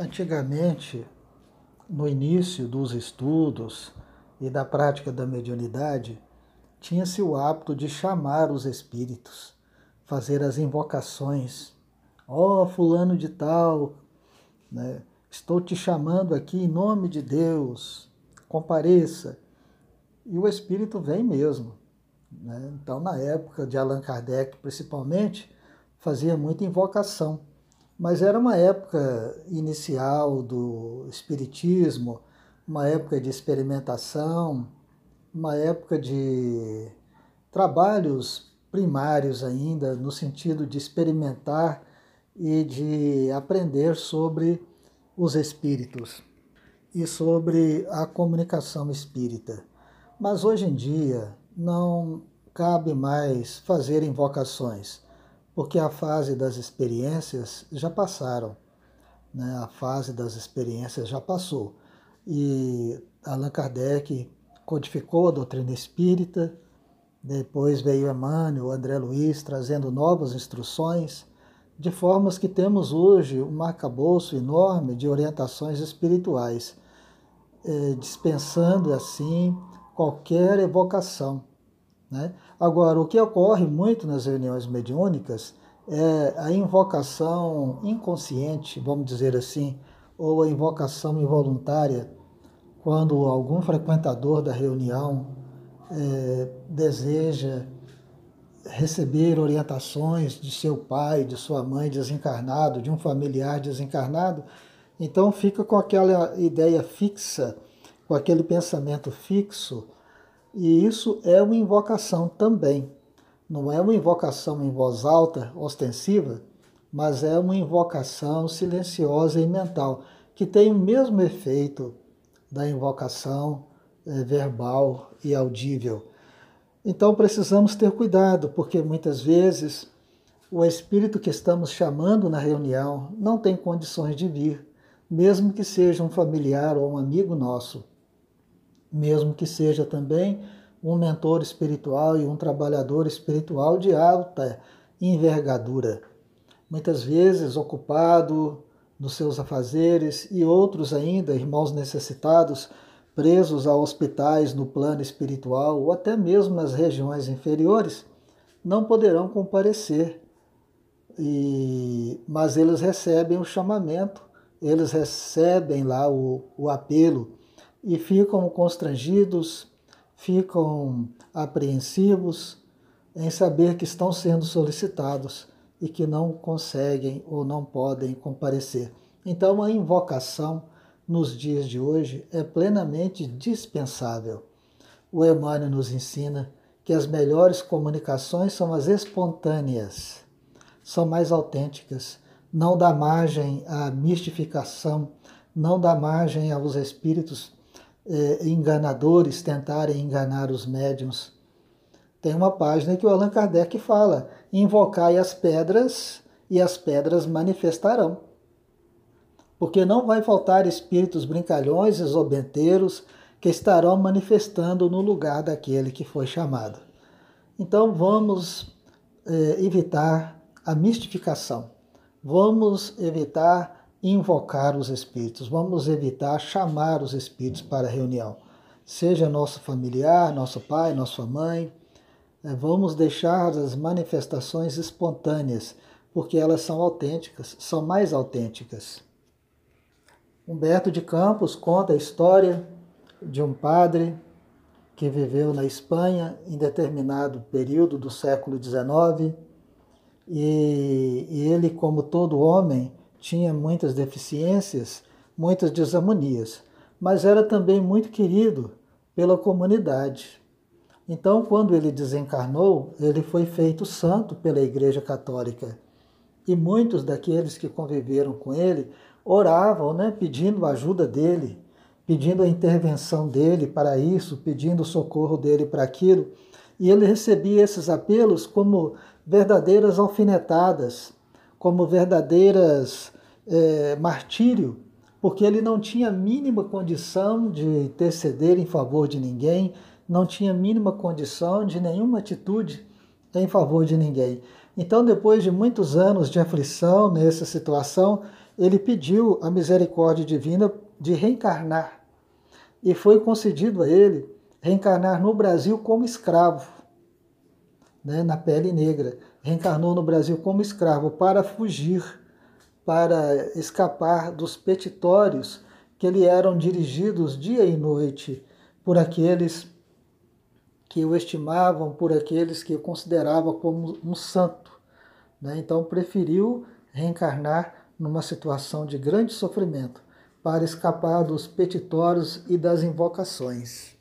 Antigamente, no início dos estudos e da prática da mediunidade, tinha-se o hábito de chamar os espíritos, fazer as invocações. Ó, oh, fulano de tal, né? estou te chamando aqui em nome de Deus, compareça. E o espírito vem mesmo. Né? Então, na época de Allan Kardec, principalmente, fazia muita invocação. Mas era uma época inicial do Espiritismo, uma época de experimentação, uma época de trabalhos primários ainda, no sentido de experimentar e de aprender sobre os espíritos e sobre a comunicação espírita. Mas hoje em dia não cabe mais fazer invocações porque a fase das experiências já passaram, né? a fase das experiências já passou. E Allan Kardec codificou a doutrina espírita, depois veio Emmanuel, André Luiz, trazendo novas instruções, de formas que temos hoje um arcabouço enorme de orientações espirituais, eh, dispensando assim qualquer evocação né? Agora, o que ocorre muito nas reuniões mediúnicas é a invocação inconsciente, vamos dizer assim, ou a invocação involuntária, quando algum frequentador da reunião é, deseja receber orientações de seu pai, de sua mãe desencarnado, de um familiar desencarnado, então fica com aquela ideia fixa, com aquele pensamento fixo e isso é uma invocação também. Não é uma invocação em voz alta, ostensiva, mas é uma invocação silenciosa e mental, que tem o mesmo efeito da invocação é, verbal e audível. Então precisamos ter cuidado, porque muitas vezes o espírito que estamos chamando na reunião não tem condições de vir, mesmo que seja um familiar ou um amigo nosso mesmo que seja também um mentor espiritual e um trabalhador espiritual de alta envergadura. Muitas vezes ocupado nos seus afazeres e outros ainda, irmãos necessitados, presos a hospitais no plano espiritual ou até mesmo nas regiões inferiores, não poderão comparecer. E, mas eles recebem o chamamento, eles recebem lá o, o apelo e ficam constrangidos, ficam apreensivos em saber que estão sendo solicitados e que não conseguem ou não podem comparecer. Então, a invocação nos dias de hoje é plenamente dispensável. O Emmanuel nos ensina que as melhores comunicações são as espontâneas, são mais autênticas, não dá margem à mistificação, não dá margem aos espíritos enganadores tentarem enganar os médiums. Tem uma página que o Allan Kardec fala: invocai as pedras e as pedras manifestarão. Porque não vai faltar espíritos brincalhões, exobenteiros, que estarão manifestando no lugar daquele que foi chamado. Então vamos eh, evitar a mistificação, vamos evitar invocar os espíritos, vamos evitar chamar os espíritos para a reunião. Seja nosso familiar, nosso pai, nossa mãe, né, vamos deixar as manifestações espontâneas, porque elas são autênticas, são mais autênticas. Humberto de Campos conta a história de um padre que viveu na Espanha em determinado período do século XIX e, ele, como todo homem, tinha muitas deficiências, muitas desarmonias, mas era também muito querido pela comunidade. Então, quando ele desencarnou, ele foi feito santo pela Igreja Católica. E muitos daqueles que conviveram com ele oravam, né, pedindo a ajuda dele, pedindo a intervenção dele para isso, pedindo o socorro dele para aquilo. E ele recebia esses apelos como verdadeiras alfinetadas, como verdadeiras é, martírio, porque ele não tinha mínima condição de interceder em favor de ninguém, não tinha mínima condição de nenhuma atitude em favor de ninguém. Então, depois de muitos anos de aflição nessa situação, ele pediu a misericórdia divina de reencarnar e foi concedido a ele reencarnar no Brasil como escravo, né, na pele negra. Reencarnou no Brasil como escravo para fugir, para escapar dos petitórios que lhe eram dirigidos dia e noite por aqueles que o estimavam, por aqueles que o consideravam como um santo. Né? Então preferiu reencarnar numa situação de grande sofrimento para escapar dos petitórios e das invocações.